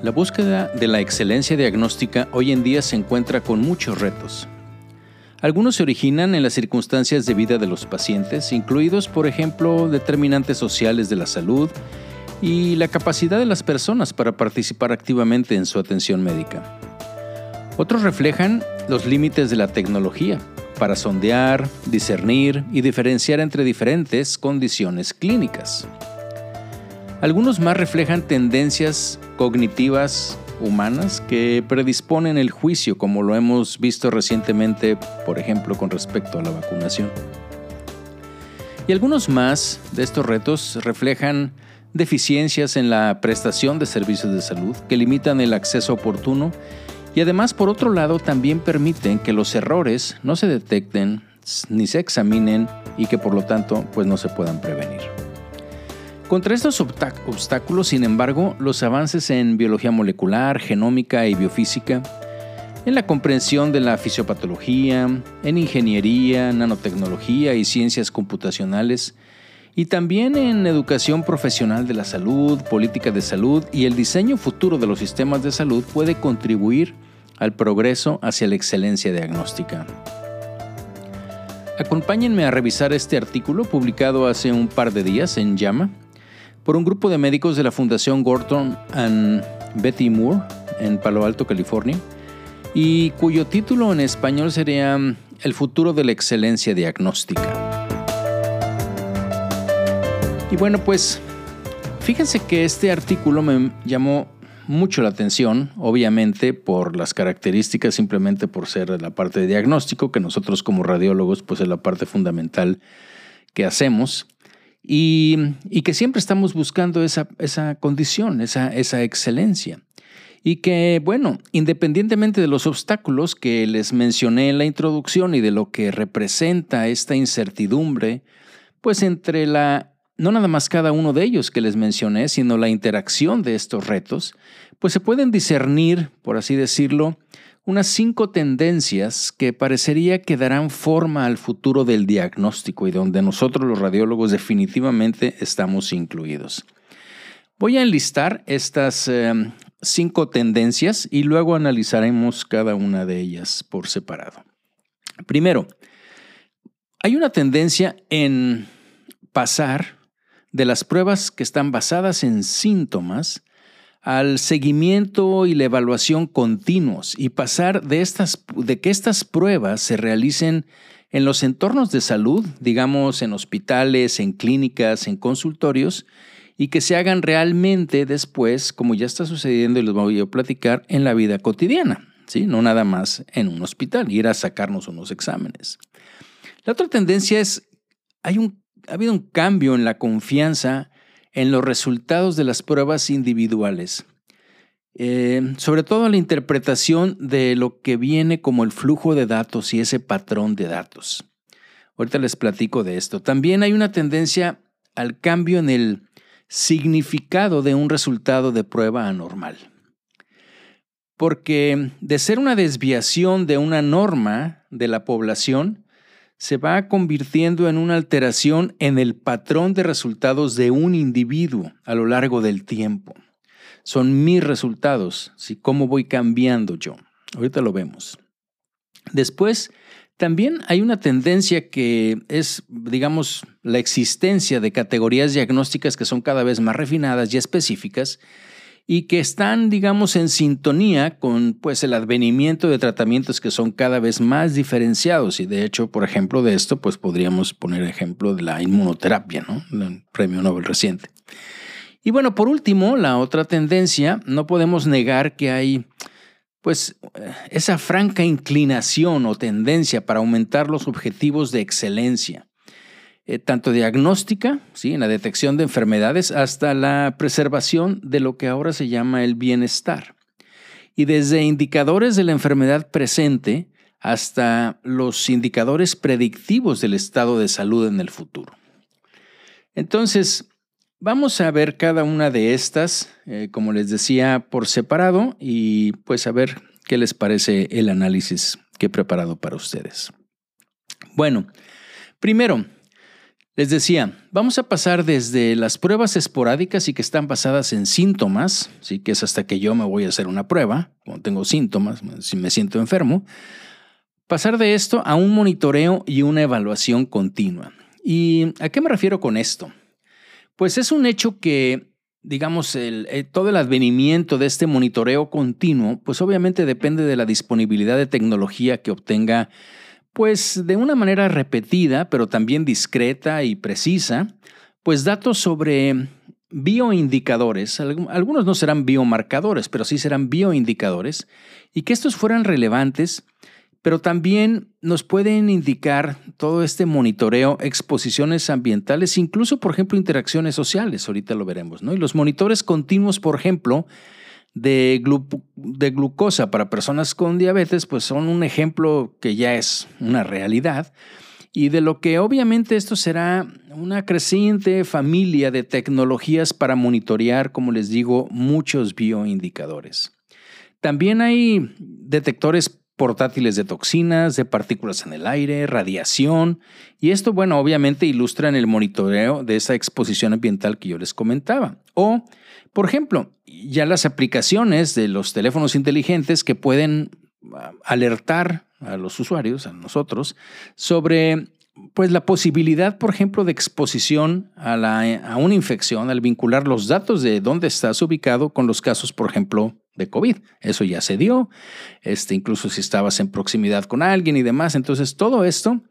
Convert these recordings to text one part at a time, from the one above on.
La búsqueda de la excelencia diagnóstica hoy en día se encuentra con muchos retos. Algunos se originan en las circunstancias de vida de los pacientes, incluidos, por ejemplo, determinantes sociales de la salud y la capacidad de las personas para participar activamente en su atención médica. Otros reflejan los límites de la tecnología para sondear, discernir y diferenciar entre diferentes condiciones clínicas. Algunos más reflejan tendencias cognitivas humanas que predisponen el juicio, como lo hemos visto recientemente, por ejemplo, con respecto a la vacunación. Y algunos más de estos retos reflejan deficiencias en la prestación de servicios de salud que limitan el acceso oportuno y además, por otro lado, también permiten que los errores no se detecten ni se examinen y que por lo tanto pues no se puedan prevenir. Contra estos obstáculos, sin embargo, los avances en biología molecular, genómica y biofísica, en la comprensión de la fisiopatología, en ingeniería, nanotecnología y ciencias computacionales, y también en educación profesional de la salud, política de salud y el diseño futuro de los sistemas de salud puede contribuir al progreso hacia la excelencia diagnóstica. Acompáñenme a revisar este artículo publicado hace un par de días en Llama por un grupo de médicos de la Fundación Gordon and Betty Moore en Palo Alto, California, y cuyo título en español sería El futuro de la excelencia diagnóstica. Y bueno, pues fíjense que este artículo me llamó mucho la atención, obviamente por las características, simplemente por ser la parte de diagnóstico, que nosotros como radiólogos pues es la parte fundamental que hacemos y, que siempre estamos buscando esa, esa condición, esa, esa excelencia. Y que, bueno, independientemente de los obstáculos que les mencioné en la introducción y de lo que representa esta incertidumbre, pues entre la, no nada más cada uno de ellos que les mencioné, sino la interacción de estos retos, pues se pueden discernir, por así decirlo, unas cinco tendencias que parecería que darán forma al futuro del diagnóstico y donde nosotros los radiólogos definitivamente estamos incluidos. Voy a enlistar estas em, cinco tendencias y luego analizaremos cada una de ellas por separado. Primero, hay una tendencia en pasar de las pruebas que están basadas en síntomas al seguimiento y la evaluación continuos y pasar de, estas, de que estas pruebas se realicen en los entornos de salud, digamos en hospitales, en clínicas, en consultorios, y que se hagan realmente después, como ya está sucediendo y les voy a platicar, en la vida cotidiana, ¿sí? no nada más en un hospital, ir a sacarnos unos exámenes. La otra tendencia es, hay un, ha habido un cambio en la confianza en los resultados de las pruebas individuales, eh, sobre todo la interpretación de lo que viene como el flujo de datos y ese patrón de datos. Ahorita les platico de esto. También hay una tendencia al cambio en el significado de un resultado de prueba anormal. Porque de ser una desviación de una norma de la población, se va convirtiendo en una alteración en el patrón de resultados de un individuo a lo largo del tiempo. Son mis resultados, ¿sí? cómo voy cambiando yo. Ahorita lo vemos. Después, también hay una tendencia que es, digamos, la existencia de categorías diagnósticas que son cada vez más refinadas y específicas y que están, digamos, en sintonía con pues, el advenimiento de tratamientos que son cada vez más diferenciados. Y de hecho, por ejemplo, de esto, pues podríamos poner ejemplo de la inmunoterapia, ¿no? El premio Nobel reciente. Y bueno, por último, la otra tendencia, no podemos negar que hay pues esa franca inclinación o tendencia para aumentar los objetivos de excelencia. Eh, tanto diagnóstica, ¿sí? en la detección de enfermedades, hasta la preservación de lo que ahora se llama el bienestar. Y desde indicadores de la enfermedad presente hasta los indicadores predictivos del estado de salud en el futuro. Entonces, vamos a ver cada una de estas, eh, como les decía, por separado y pues a ver qué les parece el análisis que he preparado para ustedes. Bueno, primero, Les decía, vamos a pasar desde las pruebas esporádicas y que están basadas en síntomas, ¿sí? que es hasta que yo me voy a hacer una prueba, cuando tengo síntomas, si me siento enfermo, pasar de esto a un monitoreo y una evaluación continua. ¿Y a qué me refiero con esto? Pues es un hecho que, digamos, eh, todo el advenimiento de este monitoreo continuo, pues obviamente depende de la disponibilidad de tecnología que obtenga pues de una manera repetida, pero también discreta y precisa, pues datos sobre bioindicadores, algunos no serán biomarcadores, pero sí serán bioindicadores, y que estos fueran relevantes, pero también nos pueden indicar todo este monitoreo, exposiciones ambientales, incluso, por ejemplo, interacciones sociales, ahorita lo veremos, ¿no? Y los monitores continuos, por ejemplo, de, de, glucosa para personas con diabetes, pues son un ejemplo que ya es una realidad y de lo que obviamente esto será una creciente familia de tecnologías para monitorear, como les digo, muchos bioindicadores. También hay detectores portátiles de toxinas, de partículas en el aire, radiación, y esto, bueno, obviamente ilustra en el monitoreo de esa exposición ambiental que yo les comentaba. O, por ejemplo, ya las aplicaciones de los teléfonos inteligentes que pueden ah, alertar a los usuarios, a nosotros, sobre pues la posibilidad, por ejemplo, de exposición a, una infección al vincular los datos de dónde estás ubicado con los casos, por ejemplo, de COVID. Eso ya se dio, este, incluso si estabas en proximidad con alguien y demás. Entonces, todo esto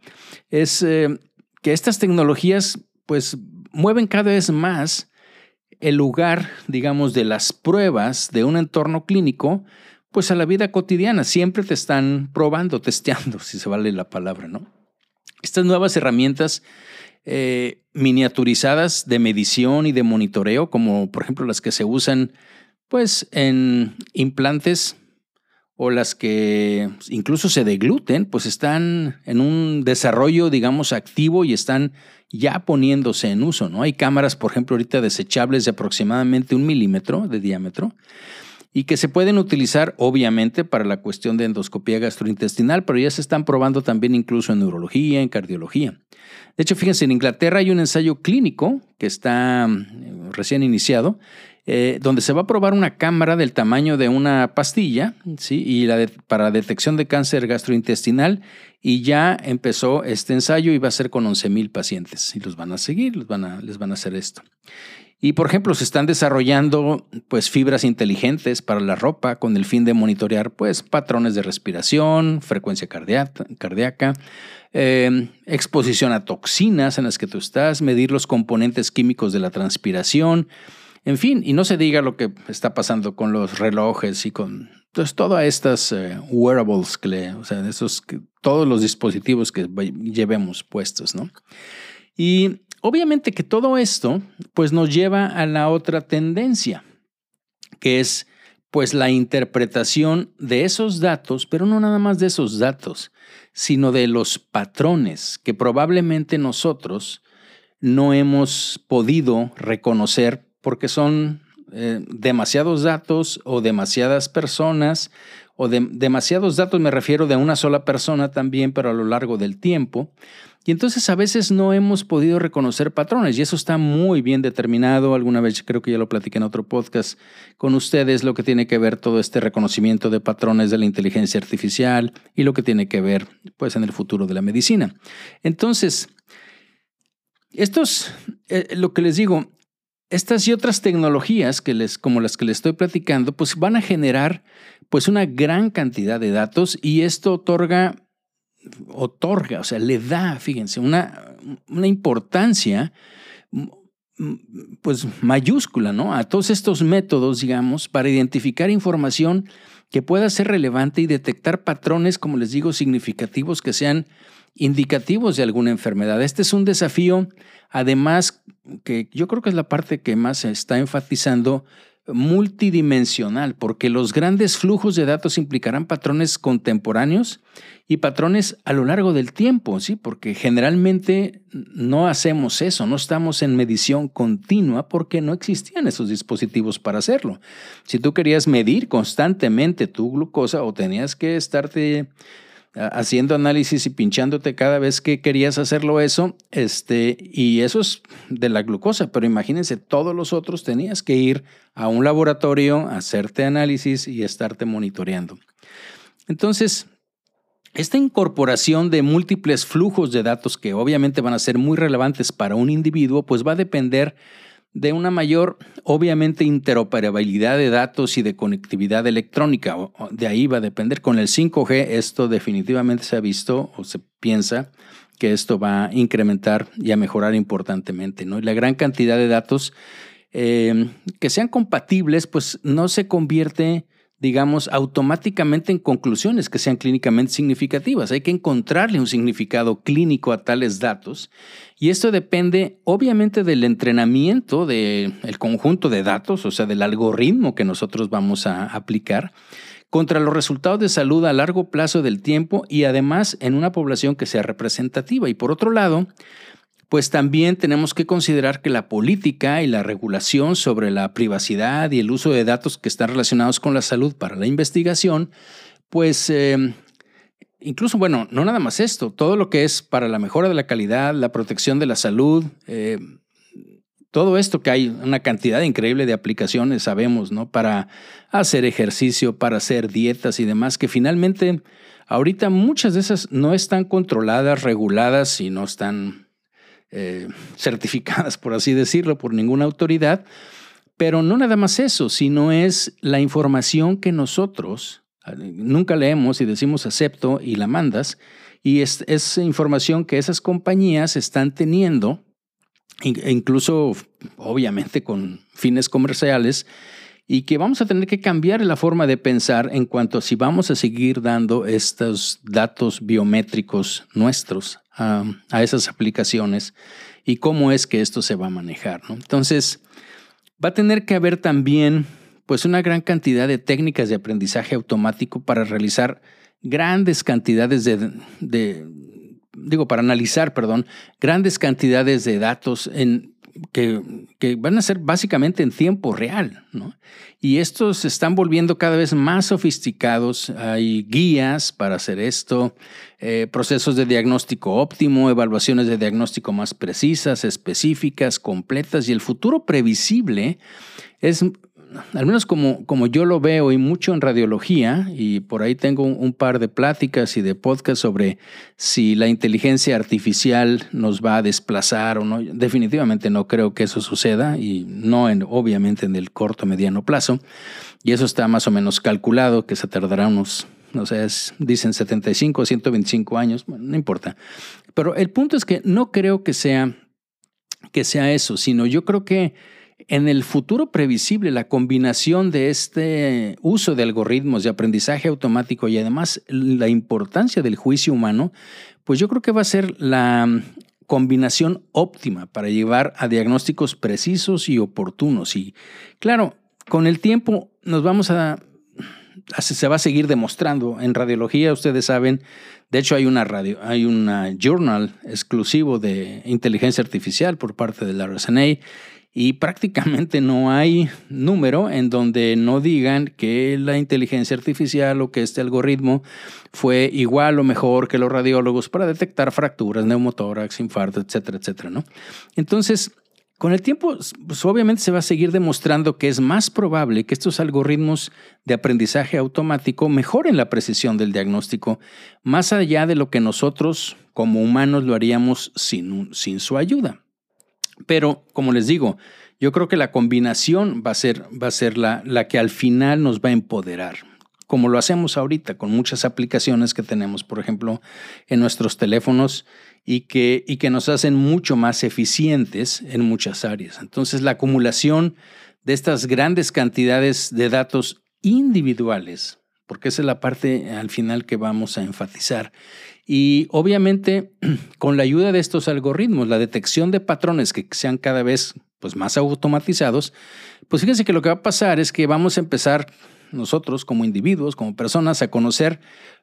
es eh, que estas tecnologías pues mueven cada vez más el lugar, digamos, de las pruebas de un entorno clínico, pues a la vida cotidiana. Siempre te están probando, testeando, si se vale la palabra, ¿no? Estas nuevas herramientas eh, miniaturizadas de medición y de monitoreo, como por ejemplo las que se usan pues en implantes o las que incluso se degluten, pues están en un desarrollo, digamos, activo y están ya poniéndose en uso, ¿no? Hay cámaras, por ejemplo, ahorita desechables de aproximadamente un milímetro de diámetro y que se pueden utilizar obviamente para la cuestión de endoscopía gastrointestinal, pero ya se están probando también incluso en neurología, en cardiología. De hecho, fíjense, en Inglaterra hay un ensayo clínico que está mm, recién iniciado eh, donde se va a probar una cámara del tamaño de una pastilla, ¿sí? Y la para detección de cáncer gastrointestinal, y ya empezó este ensayo y va a ser con 11 mil pacientes, y los van a seguir, les van a, les van a hacer esto. Y por ejemplo, se están desarrollando pues fibras inteligentes para la ropa con el fin de monitorear pues patrones de respiración, frecuencia cardíaca, eh, exposición a toxinas en las que tú estás, medir los componentes químicos de la transpiración, en fin, y no se diga lo que está pasando con los relojes y con pues, todas estas eh, wearables, que o sea, esos, todos los dispositivos que llevemos puestos, ¿no? Y obviamente que todo esto, pues nos lleva a la otra tendencia, que es pues la interpretación de esos datos, pero no nada más de esos datos, sino de los patrones que probablemente nosotros no hemos podido reconocer porque son eh, demasiados datos o demasiadas personas, o de, demasiados datos me refiero de una sola persona también, pero a lo largo del tiempo. Y entonces a veces no hemos podido reconocer patrones y eso está muy bien determinado. Alguna vez creo que ya lo platiqué en otro podcast con ustedes, lo que tiene que ver todo este reconocimiento de patrones de la inteligencia artificial y lo que tiene que ver pues en el futuro de la medicina. Entonces, estos, eh, lo que les digo, estas y otras tecnologías que les, como las que les estoy platicando, pues van a generar pues una gran cantidad de datos y esto otorga, otorga, o sea, le da, fíjense, una, una importancia pues mayúscula, ¿no? A todos estos métodos, digamos, para identificar información que pueda ser relevante y detectar patrones, como les digo, significativos que sean indicativos de alguna enfermedad. Este es un desafío, además, que yo creo que es la parte que más se está enfatizando, multidimensional, porque los grandes flujos de datos implicarán patrones contemporáneos y patrones a lo largo del tiempo, ¿sí? Porque generalmente no hacemos eso, no estamos en medición continua porque no existían esos dispositivos para hacerlo. Si tú querías medir constantemente tu glucosa o tenías que estarte haciendo análisis y pinchándote cada vez que querías hacerlo eso, este, y eso es de la glucosa, pero imagínense, todos los otros tenías que ir a un laboratorio, hacerte análisis y estarte monitoreando. Entonces, esta incorporación de múltiples flujos de datos que obviamente van a ser muy relevantes para un individuo, pues va a depender de una mayor, obviamente, interoperabilidad de datos y de conectividad electrónica. De ahí va a depender. Con el 5G esto definitivamente se ha visto o se piensa que esto va a incrementar y a mejorar importantemente. ¿no? Y la gran cantidad de datos eh, que sean compatibles, pues no se convierte digamos, automáticamente en conclusiones que sean clínicamente significativas. Hay que encontrarle un significado clínico a tales datos y esto depende obviamente del entrenamiento del conjunto de datos, o sea, del algoritmo que nosotros vamos a aplicar contra los resultados de salud a largo plazo del tiempo y además en una población que sea representativa. Y por otro lado, pues también tenemos que considerar que la política y la regulación sobre la privacidad y el uso de datos que están relacionados con la salud para la investigación, pues em, incluso, bueno, no nada más esto, todo lo que es para la mejora de la calidad, la protección de la salud, em, todo esto que hay una cantidad increíble de aplicaciones, sabemos, ¿no? Para hacer ejercicio, para hacer dietas y demás, que finalmente ahorita muchas de esas no están controladas, reguladas y no están eh, certificadas, por así decirlo, por ninguna autoridad. Pero no nada más eso, sino es la información que nosotros nunca leemos y decimos acepto y la mandas. Y es, es información que esas compañías están teniendo, incluso obviamente con fines comerciales, y que vamos a tener que cambiar la forma de pensar en cuanto a si vamos a seguir dando estos datos biométricos nuestros a, esas aplicaciones y cómo es que esto se va a manejar. Entonces, va a tener que haber también pues una gran cantidad de técnicas de aprendizaje automático para realizar grandes cantidades de, de digo, para analizar, perdón, grandes cantidades de datos en que, van a ser básicamente en tiempo real, ¿no? Y estos se están volviendo cada vez más sofisticados. Hay guías para hacer esto, eh, procesos de diagnóstico óptimo, evaluaciones de diagnóstico más precisas, específicas, completas y el futuro previsible es al menos como, como yo lo veo y mucho en radiología, y por ahí tengo un, par de pláticas y de podcasts sobre si la inteligencia artificial nos va a desplazar o no. Definitivamente no creo que eso suceda y no en, obviamente en el corto mediano plazo. Y eso está más o menos calculado que se tardará unos, no sé, dicen 75 o 125 años, no importa. Pero el punto es que no creo que sea, que sea eso, sino yo creo que en el futuro previsible, la combinación de este uso de algoritmos de aprendizaje automático y además la importancia del juicio humano, pues yo creo que va a ser la combinación óptima para llevar a diagnósticos precisos y oportunos. Y claro, con el tiempo nos vamos a, se va a seguir demostrando. En radiología, ustedes saben, de hecho hay una radio, hay una journal exclusivo de inteligencia artificial por parte de la RSNA y prácticamente no hay número en donde no digan que la inteligencia artificial o que este algoritmo fue igual o mejor que los radiólogos para detectar fracturas, neumotórax, infarto, etcétera, etcétera, ¿no? Entonces, con el tiempo, pues obviamente se va a seguir demostrando que es más probable que estos algoritmos de aprendizaje automático mejoren la precisión del diagnóstico más allá de lo que nosotros como humanos lo haríamos sin, sin su ayuda. Pero, como les digo, yo creo que la combinación va a ser, va a ser la, la que al final nos va a empoderar como lo hacemos ahorita con muchas aplicaciones que tenemos, por ejemplo, en nuestros teléfonos y que, y que nos hacen mucho más eficientes en muchas áreas. Entonces, la acumulación de estas grandes cantidades de datos individuales, porque esa es la parte al final que vamos a enfatizar, y obviamente, con la ayuda de estos algoritmos, la detección de patrones que sean cada vez pues, más automatizados, pues fíjense que lo que va a pasar es que vamos a empezar nosotros como individuos, como personas, a conocer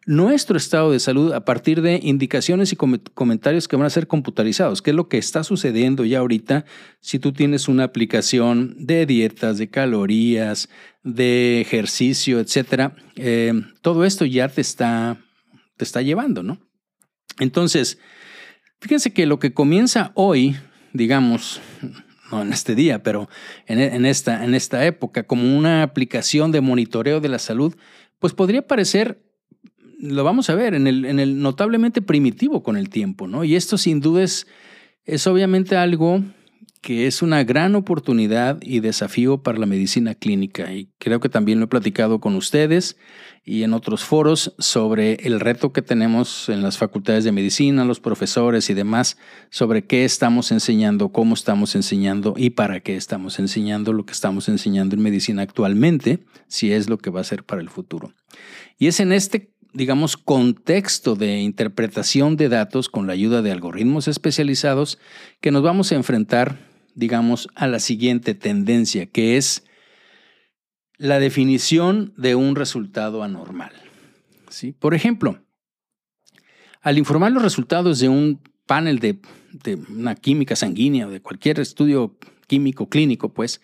nuestro estado de salud a partir de indicaciones y comentarios que van a ser computarizados, que es lo que está sucediendo ya ahorita si tú tienes una aplicación de dietas, de calorías, de ejercicio, etcétera. Eh, todo esto ya te está te está llevando, ¿no? Entonces, fíjense que lo que comienza hoy, digamos, no en este día, pero en, esta, en esta época, como una aplicación de monitoreo de la salud, pues podría parecer, lo vamos a ver, en el, en el notablemente primitivo con el tiempo, ¿no? Y esto sin duda es obviamente algo que es una gran oportunidad y desafío para la medicina clínica. Y creo que también lo he platicado con ustedes y en otros foros sobre el reto que tenemos en las facultades de medicina, los profesores y demás, sobre qué estamos enseñando, cómo estamos enseñando y para qué estamos enseñando lo que estamos enseñando en medicina actualmente, si es lo que va a ser para el futuro. Y es en este digamos, contexto de interpretación de datos con la ayuda de algoritmos especializados que nos vamos a enfrentar digamos, a la siguiente tendencia, que es la definición de un resultado anormal. ¿Sí? Por ejemplo, al informar los resultados de un panel de, de una química sanguínea o de cualquier estudio químico clínico, pues,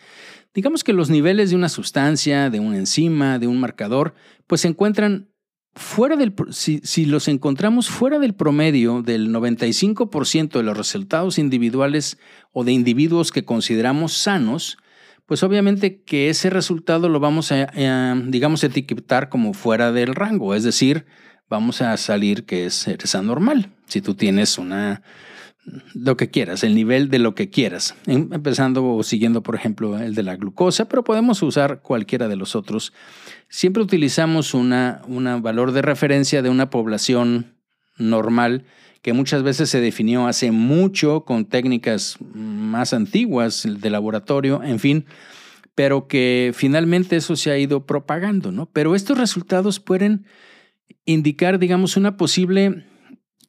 digamos que los niveles de una sustancia, de una enzima, de un marcador, pues se encuentran fuera del, si, los encontramos fuera del promedio del 95% de los resultados individuales o de individuos que consideramos sanos, pues obviamente que ese resultado lo vamos a, a, digamos, etiquetar como fuera del rango, es decir, vamos a salir que es, eres anormal. Si tú tienes una, lo que quieras, el nivel de lo que quieras, em, empezando o siguiendo, por ejemplo, el de la glucosa, pero podemos usar cualquiera de los otros. Siempre utilizamos una, un valor de referencia de una población normal que muchas veces se definió hace mucho con técnicas más antiguas de laboratorio, en fin, pero que finalmente eso se ha ido propagando, ¿no? Pero estos resultados pueden indicar, digamos, una posible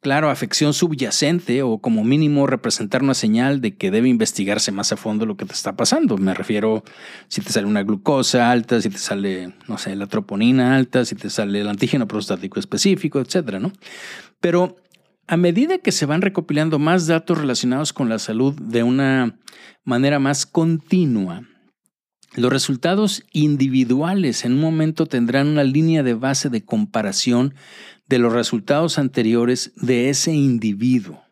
claro, afección subyacente o como mínimo representar una señal de que debe investigarse más a fondo lo que te está pasando. Me refiero si te sale una glucosa alta, si te sale, no sé, la troponina alta, si te sale el antígeno prostático específico, etcétera, ¿no? Pero a medida que se van recopilando más datos relacionados con la salud de una manera más continua, los resultados individuales en un momento tendrán una línea de base de comparación de los resultados anteriores de ese individuo.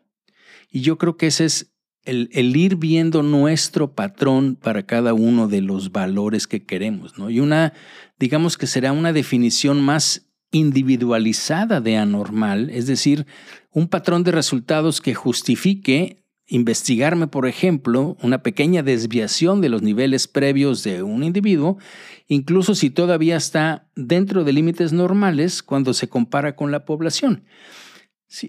Y yo creo que ese es el, ir viendo nuestro patrón para cada uno de los valores que queremos, ¿no? Y una, digamos que será una definición más individualizada de anormal, es decir, un patrón de resultados que justifique investigarme, por ejemplo, una pequeña desviación de los niveles previos de un individuo, incluso si todavía está dentro de límites normales cuando se compara con la población.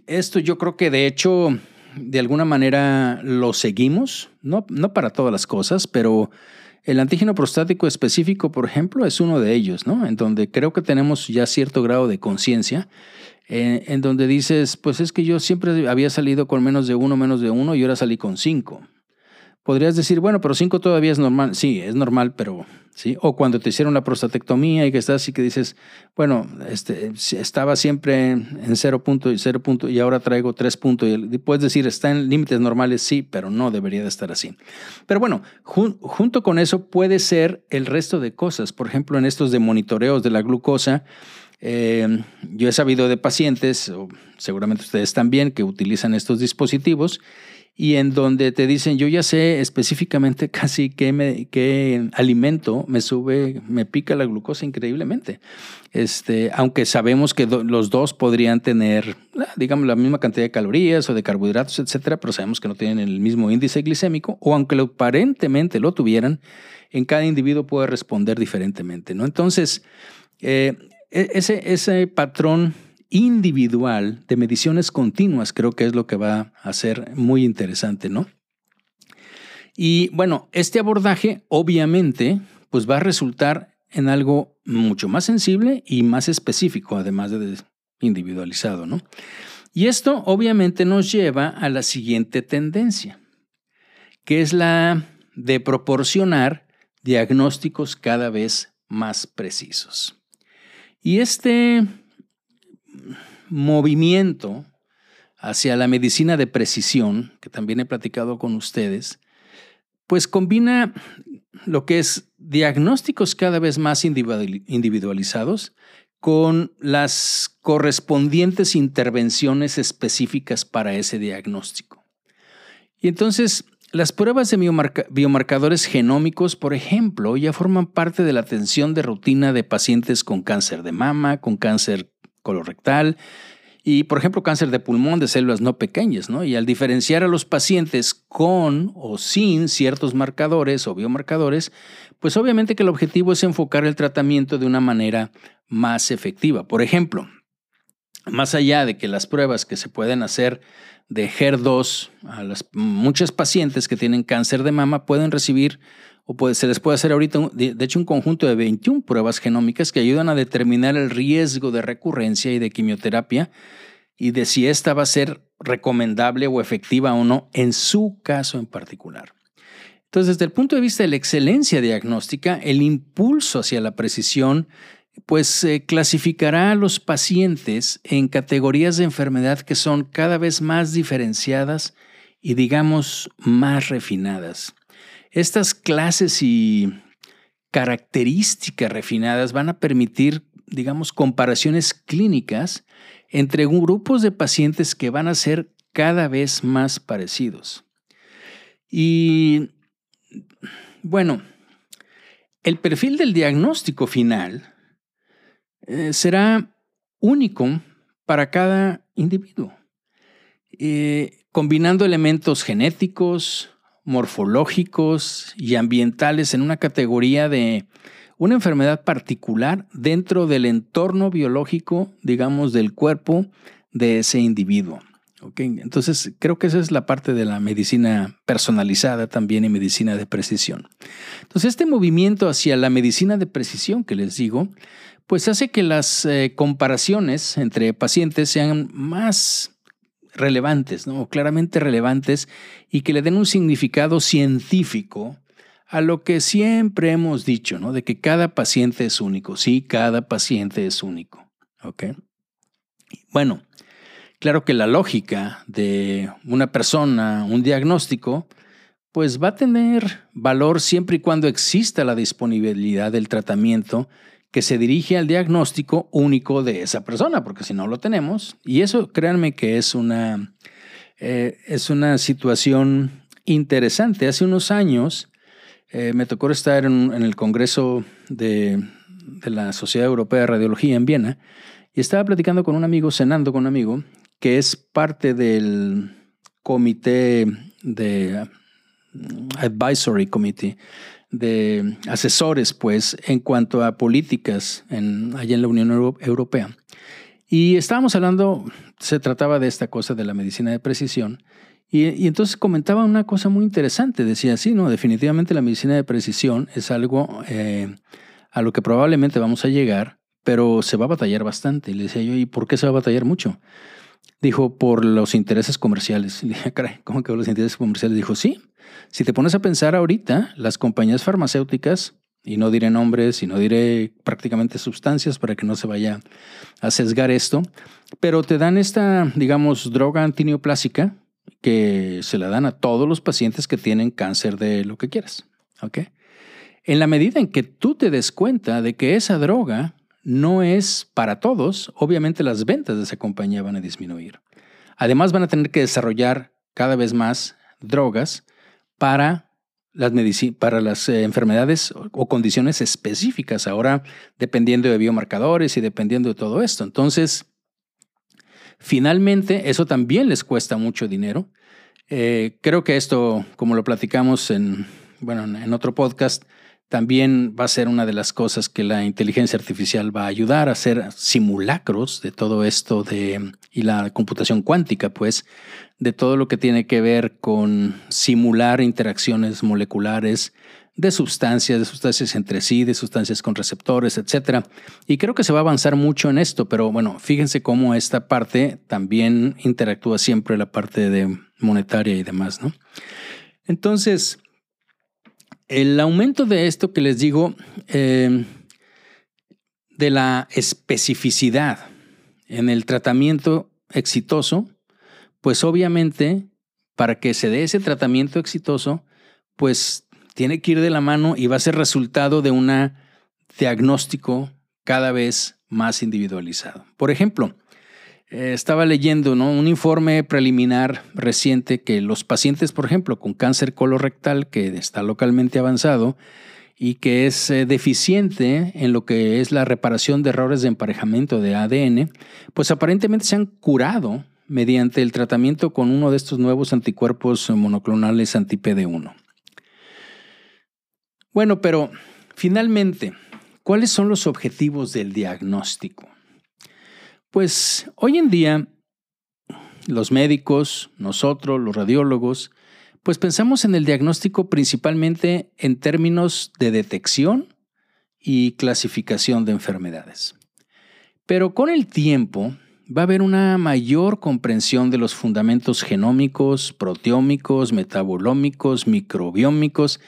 esto yo creo que de hecho, de alguna manera lo seguimos, no, no para todas las cosas, pero el antígeno prostático específico, por ejemplo, es uno de ellos, ¿no? En donde creo que tenemos ya cierto grado de conciencia en donde dices, pues es que yo siempre había salido con menos de uno, menos de uno, y ahora salí con cinco. Podrías decir, bueno, pero cinco todavía es normal. Sí, es normal, pero sí. O cuando te hicieron la prostatectomía y que estás así que dices, bueno, este, estaba siempre en cero punto y cero punto y ahora traigo tres puntos. Y puedes decir, está en límites normales, sí, pero no debería de estar así. Pero bueno, junto con eso puede ser el resto de cosas. Por ejemplo, en estos de monitoreos de la glucosa, eh, yo he sabido de pacientes, seguramente ustedes también, que utilizan estos dispositivos y en donde te dicen, yo ya sé específicamente casi qué, me, qué alimento me sube, me pica la glucosa increíblemente. Este, aunque sabemos que los dos podrían tener, ah, digamos, la misma cantidad de calorías o de carbohidratos, etcétera, pero sabemos que no tienen el mismo índice glicémico, o aunque lo, aparentemente lo tuvieran, en cada individuo puede responder diferentemente, ¿no? Entonces, eh, ese, ese patrón individual de mediciones continuas creo que es lo que va a ser muy interesante, ¿no? Y bueno, este abordaje obviamente pues va a resultar en algo mucho más sensible y más específico, además de individualizado, ¿no? Y esto obviamente nos lleva a la siguiente tendencia, que es la de proporcionar diagnósticos cada vez más precisos. Y este movimiento hacia la medicina de precisión, que también he platicado con ustedes, pues combina lo que es diagnósticos cada vez más individualizados con las correspondientes intervenciones específicas para ese diagnóstico. Y entonces, las pruebas de biomarcadores genómicos, por ejemplo, ya forman parte de la atención de rutina de pacientes con cáncer de mama, con cáncer colorectal y, por ejemplo, cáncer de pulmón de células no pequeñas, ¿no? Y al diferenciar a los pacientes con o sin ciertos marcadores o biomarcadores, pues obviamente que el objetivo es enfocar el tratamiento de una manera más efectiva. Por ejemplo, más allá de que las pruebas que se pueden hacer de HER2 a las muchas pacientes que tienen cáncer de mama pueden recibir o se les puede hacer ahorita, de, hecho, un conjunto de 21 pruebas genómicas que ayudan a determinar el riesgo de recurrencia y de quimioterapia y de si esta va a ser recomendable o efectiva o no en su caso en particular. Entonces, desde el punto de vista de la excelencia diagnóstica, el impulso hacia la precisión, pues clasificará a los pacientes en categorías de enfermedad que son cada vez más diferenciadas y digamos más refinadas. Estas clases y características refinadas van a permitir, digamos, comparaciones clínicas entre grupos de pacientes que van a ser cada vez más parecidos. Y bueno, el perfil del diagnóstico final eh, será único para cada individuo, eh, combinando elementos genéticos, morfológicos y ambientales en una categoría de una enfermedad particular dentro del entorno biológico, digamos, del cuerpo de ese individuo. Entonces, creo que esa es la parte de la medicina personalizada también y medicina de precisión. Entonces, este movimiento hacia la medicina de precisión que les digo, pues hace que las eh, comparaciones entre pacientes sean más relevantes, ¿no? claramente relevantes y que le den un significado científico a lo que siempre hemos dicho, ¿no? de que cada paciente es único. Sí, cada paciente es único. ¿ok? Bueno, Claro que la lógica de una persona, un diagnóstico, pues va a tener valor siempre y cuando exista la disponibilidad del tratamiento que se dirige al diagnóstico único de esa persona, porque si no lo tenemos, y eso créanme que es una, eh, es una situación interesante. Hace unos años eh, me tocó estar en, el Congreso de, de la Sociedad Europea de Radiología en Viena y estaba platicando con un amigo, cenando con un amigo, que es parte del comité de mm, advisory committee de asesores, pues, en cuanto a políticas en, allá en la Unión Europea. Y estábamos hablando, se trataba de esta cosa de la medicina de precisión, y, entonces comentaba una cosa muy interesante, decía, sí, no, definitivamente la medicina de precisión es algo eh, a lo que probablemente vamos a llegar, pero se va a batallar bastante. Y le decía yo, ¿y por qué se va a batallar mucho? Dijo, por los intereses comerciales. le dije, caray, ¿cómo que los intereses comerciales? Dijo, sí. Si te pones a pensar ahorita, las compañías farmacéuticas, y no diré nombres y no diré prácticamente sustancias para que no se vaya a sesgar esto, pero te dan esta, digamos, droga antineoplásica que se la dan a todos los pacientes que tienen cáncer de lo que quieras. ¿ok? En la medida en que tú te des cuenta de que esa droga no es para todos, obviamente las ventas de esa compañía van a disminuir. Además van a tener que desarrollar cada vez más drogas para las, para las eh, enfermedades o condiciones específicas, ahora dependiendo de biomarcadores y dependiendo de todo esto. Entonces, finalmente, eso también les cuesta mucho dinero. Eh, creo que esto, como lo platicamos en, bueno, en otro podcast, también va a ser una de las cosas que la inteligencia artificial va a ayudar a hacer simulacros de todo esto de, y la computación cuántica, pues, de todo lo que tiene que ver con simular interacciones moleculares de sustancias, de sustancias entre sí, de sustancias con receptores, etc. Y creo que se va a avanzar mucho en esto, pero bueno, fíjense cómo esta parte también interactúa siempre la parte de monetaria y demás, ¿no? Entonces, el aumento de esto que les digo, em, de la especificidad en el tratamiento exitoso, pues obviamente para que se dé ese tratamiento exitoso, pues tiene que ir de la mano y va a ser resultado de un diagnóstico cada vez más individualizado. Por ejemplo, eh, estaba leyendo un informe preliminar reciente que los pacientes, por ejemplo, con cáncer colorectal que está localmente avanzado y que es eh, deficiente en lo que es la reparación de errores de emparejamiento de ADN, pues aparentemente se han curado mediante el tratamiento con uno de estos nuevos anticuerpos monoclonales anti-PD1. Bueno, pero finalmente, ¿cuáles son los objetivos del diagnóstico? Pues hoy en día los médicos, nosotros, los radiólogos, pues pensamos en el diagnóstico principalmente en términos de detección y clasificación de enfermedades. Pero con el tiempo va a haber una mayor comprensión de los fundamentos genómicos, proteómicos, metabolómicos, microbiómicos,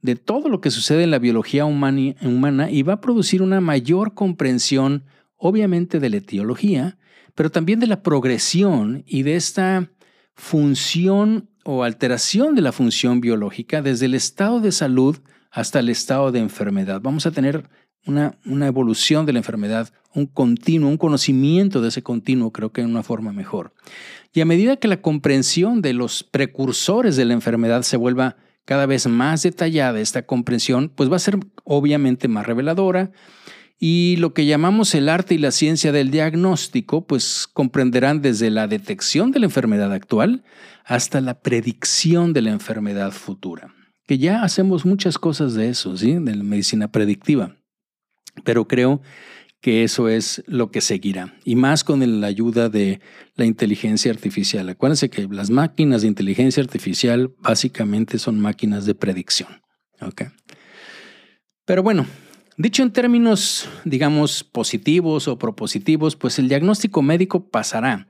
de todo lo que sucede en la biología humana y va a producir una mayor comprensión obviamente de la etiología, pero también de la progresión y de esta función o alteración de la función biológica desde el estado de salud hasta el estado de enfermedad. Vamos a tener una, una, evolución de la enfermedad, un continuo, un conocimiento de ese continuo, creo que en una forma mejor. Y a medida que la comprensión de los precursores de la enfermedad se vuelva cada vez más detallada, esta comprensión, pues va a ser obviamente más reveladora y lo que llamamos el arte y la ciencia del diagnóstico, pues comprenderán desde la detección de la enfermedad actual hasta la predicción de la enfermedad futura. Que ya hacemos muchas cosas de eso, ¿sí? De la medicina predictiva. Pero creo que eso es lo que seguirá. Y más con la ayuda de la inteligencia artificial. Acuérdense que las máquinas de inteligencia artificial básicamente son máquinas de predicción. Pero bueno, Dicho en términos, digamos, positivos o propositivos, pues el diagnóstico médico pasará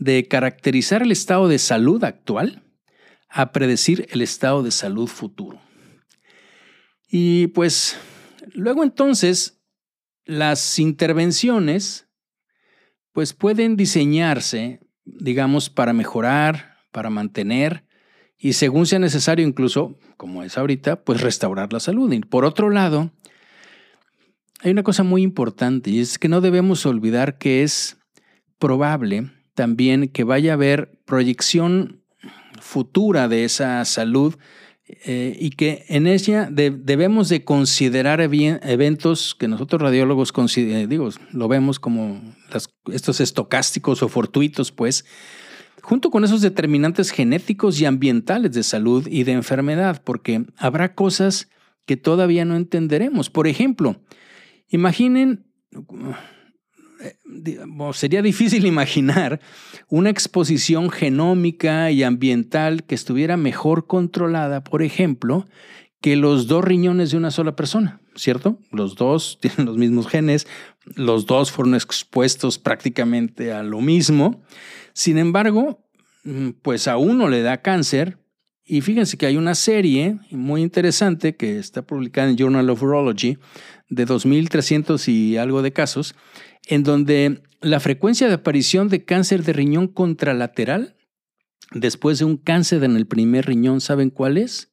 de caracterizar el estado de salud actual a predecir el estado de salud futuro. Y pues luego entonces las intervenciones pues pueden diseñarse, digamos, para mejorar, para mantener y según sea necesario incluso, como es ahorita, pues restaurar la salud. Y por otro lado, hay una cosa muy importante y es que no debemos olvidar que es probable también que vaya a haber proyección futura de esa salud eh, y que en ella debemos de considerar eventos que nosotros radiólogos eh, digo, lo vemos como estos estocásticos o fortuitos, pues, junto con esos determinantes genéticos y ambientales de salud y de enfermedad, porque habrá cosas que todavía no entenderemos. Por ejemplo, Imaginen, eh, sería difícil imaginar una exposición genómica y ambiental que estuviera mejor controlada, por ejemplo, que los dos riñones de una sola persona, ¿cierto? Los dos tienen los mismos genes, los dos fueron expuestos prácticamente a lo mismo. Sin embargo, mm, pues a uno le da cáncer y fíjense que hay una serie muy interesante que está publicada en Journal of Urology de 2.300 y algo de casos, en donde la frecuencia de aparición de cáncer de riñón contralateral después de un cáncer en el primer riñón, ¿saben cuál es?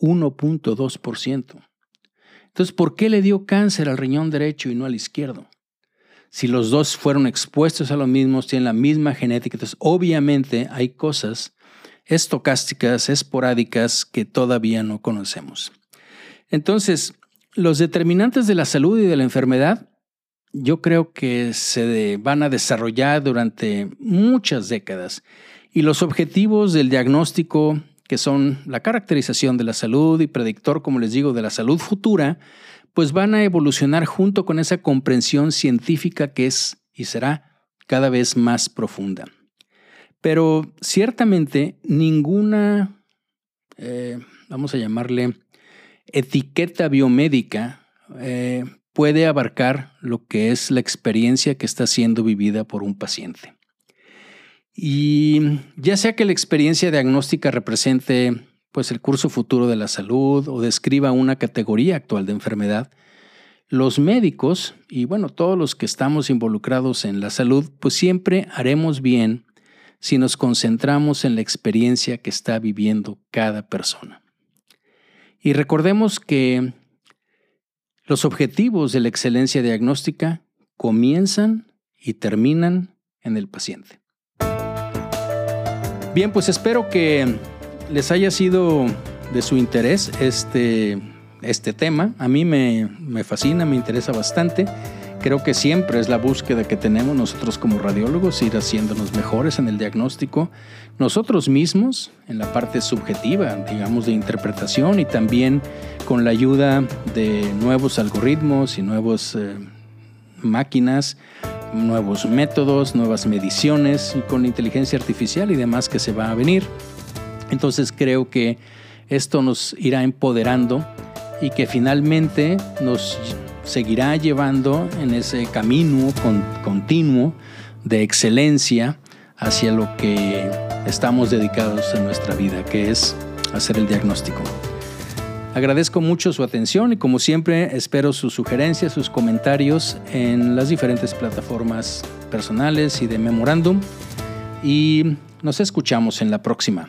1.2%. Entonces, ¿por qué le dio cáncer al riñón derecho y no al izquierdo? Si los dos fueron expuestos a lo mismo, tienen la misma genética, entonces obviamente hay cosas estocásticas, esporádicas que todavía no conocemos. Entonces, los determinantes de la salud y de la enfermedad, yo creo que se van a desarrollar durante muchas décadas y los objetivos del diagnóstico, que son la caracterización de la salud y predictor, como les digo, de la salud futura, pues van a evolucionar junto con esa comprensión científica que es y será cada vez más profunda. Pero ciertamente ninguna, eh, vamos a llamarle, etiqueta biomédica eh, puede abarcar lo que es la experiencia que está siendo vivida por un paciente. Y ya sea que la experiencia diagnóstica represente pues el curso futuro de la salud o describa una categoría actual de enfermedad, los médicos y bueno, todos los que estamos involucrados en la salud, pues siempre haremos bien si nos concentramos en la experiencia que está viviendo cada persona. Y recordemos que los objetivos de la excelencia diagnóstica comienzan y terminan en el paciente. Bien, pues espero que les haya sido de su interés este, este tema. A mí me, me fascina, me interesa bastante. Creo que siempre es la búsqueda que tenemos nosotros como radiólogos, ir haciéndonos mejores en el diagnóstico, nosotros mismos en la parte subjetiva, digamos, de interpretación y también con la ayuda de nuevos algoritmos y nuevas eh, máquinas, nuevos métodos, nuevas mediciones y con inteligencia artificial y demás que se va a venir. Entonces creo que esto nos irá empoderando y que finalmente nos seguirá llevando en ese camino continuo de excelencia hacia lo que estamos dedicados en nuestra vida, que es hacer el diagnóstico. Agradezco mucho su atención y como siempre espero sus sugerencias, sus comentarios en las diferentes plataformas personales y de memorándum y nos escuchamos en la próxima.